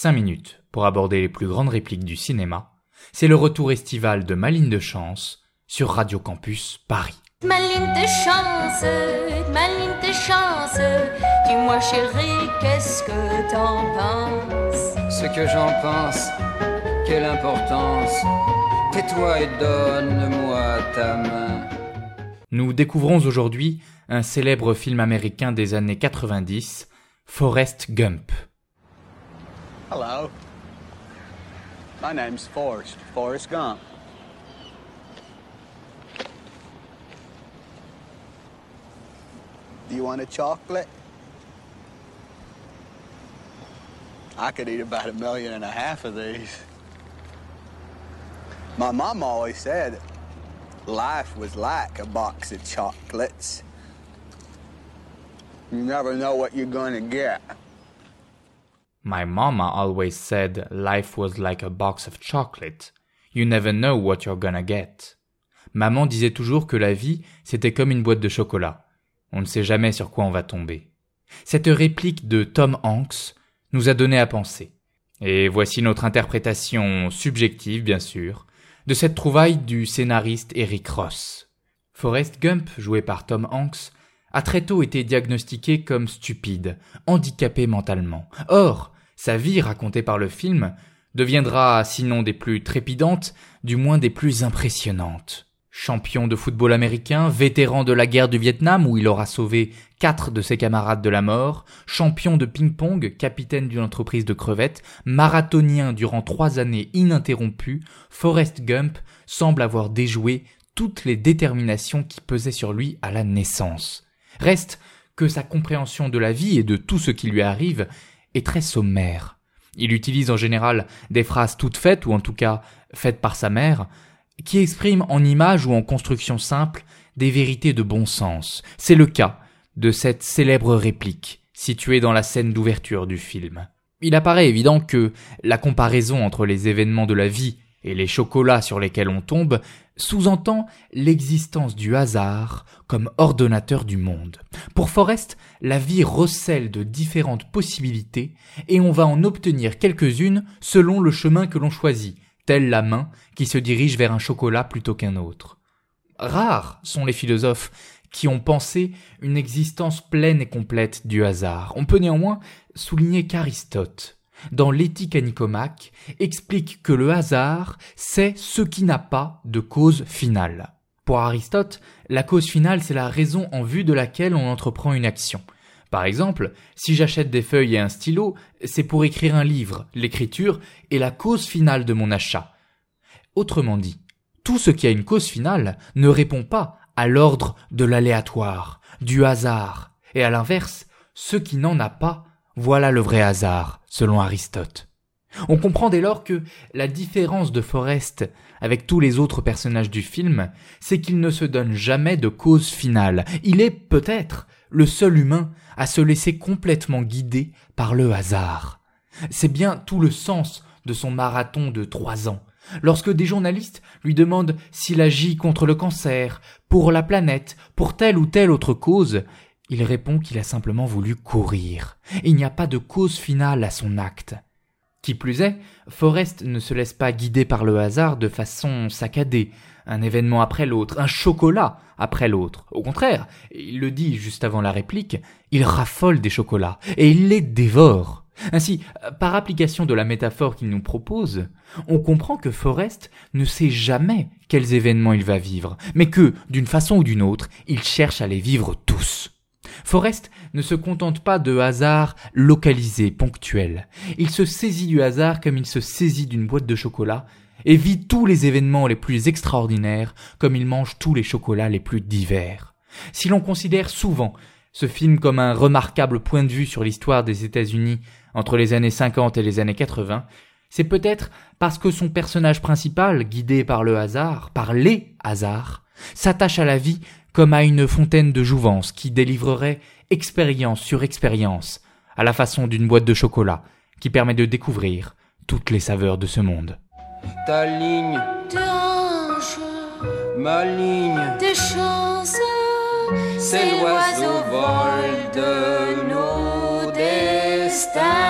5 minutes pour aborder les plus grandes répliques du cinéma. C'est le retour estival de Maline de Chance sur Radio Campus Paris. Maline de chance, maline de chance, dis-moi chérie, qu'est-ce que t'en penses? Ce que j'en pense, quelle importance, tais-toi et donne-moi ta main. Nous découvrons aujourd'hui un célèbre film américain des années 90, Forrest Gump. Hello. My name's Forrest, Forrest Gump. Do you want a chocolate? I could eat about a million and a half of these. My mom always said life was like a box of chocolates. You never know what you're gonna get. My always said life was like a box of chocolate. You never know what you're gonna get. Maman disait toujours que la vie, c'était comme une boîte de chocolat. On ne sait jamais sur quoi on va tomber. Cette réplique de Tom Hanks nous a donné à penser. Et voici notre interprétation subjective, bien sûr, de cette trouvaille du scénariste Eric Ross. Forrest Gump, joué par Tom Hanks, a très tôt été diagnostiqué comme stupide, handicapé mentalement. Or, sa vie racontée par le film deviendra, sinon des plus trépidantes, du moins des plus impressionnantes. Champion de football américain, vétéran de la guerre du Vietnam où il aura sauvé quatre de ses camarades de la mort, champion de ping-pong, capitaine d'une entreprise de crevettes, marathonien durant trois années ininterrompues, Forrest Gump semble avoir déjoué toutes les déterminations qui pesaient sur lui à la naissance. Reste que sa compréhension de la vie et de tout ce qui lui arrive est très sommaire. Il utilise en général des phrases toutes faites, ou en tout cas faites par sa mère, qui exprime en images ou en construction simple des vérités de bon sens. C'est le cas de cette célèbre réplique située dans la scène d'ouverture du film. Il apparaît évident que la comparaison entre les événements de la vie et les chocolats sur lesquels on tombe sous-entend l'existence du hasard comme ordonnateur du monde. Pour Forrest, la vie recèle de différentes possibilités et on va en obtenir quelques-unes selon le chemin que l'on choisit, telle la main qui se dirige vers un chocolat plutôt qu'un autre. Rares sont les philosophes qui ont pensé une existence pleine et complète du hasard. On peut néanmoins souligner qu'Aristote, dans l'éthique à Nicomaque, explique que le hasard, c'est ce qui n'a pas de cause finale. Pour Aristote, la cause finale, c'est la raison en vue de laquelle on entreprend une action. Par exemple, si j'achète des feuilles et un stylo, c'est pour écrire un livre, l'écriture est la cause finale de mon achat. Autrement dit, tout ce qui a une cause finale ne répond pas à l'ordre de l'aléatoire, du hasard, et à l'inverse, ce qui n'en a pas, voilà le vrai hasard, selon Aristote. On comprend dès lors que la différence de Forrest avec tous les autres personnages du film, c'est qu'il ne se donne jamais de cause finale. Il est peut-être le seul humain à se laisser complètement guider par le hasard. C'est bien tout le sens de son marathon de trois ans. Lorsque des journalistes lui demandent s'il agit contre le cancer, pour la planète, pour telle ou telle autre cause, il répond qu'il a simplement voulu courir. Il n'y a pas de cause finale à son acte. Qui plus est, Forrest ne se laisse pas guider par le hasard de façon saccadée, un événement après l'autre, un chocolat après l'autre. Au contraire, il le dit juste avant la réplique, il raffole des chocolats, et il les dévore. Ainsi, par application de la métaphore qu'il nous propose, on comprend que Forrest ne sait jamais quels événements il va vivre, mais que, d'une façon ou d'une autre, il cherche à les vivre tous. Forrest ne se contente pas de hasard localisé, ponctuel. Il se saisit du hasard comme il se saisit d'une boîte de chocolat et vit tous les événements les plus extraordinaires comme il mange tous les chocolats les plus divers. Si l'on considère souvent ce film comme un remarquable point de vue sur l'histoire des États-Unis entre les années 50 et les années 80, c'est peut-être parce que son personnage principal, guidé par le hasard, par les hasards, s'attache à la vie comme à une fontaine de jouvence qui délivrerait expérience sur expérience, à la façon d'une boîte de chocolat qui permet de découvrir toutes les saveurs de ce monde. Ta ligne, ma ligne, Des chances, c'est l'oiseau vol de nos destins.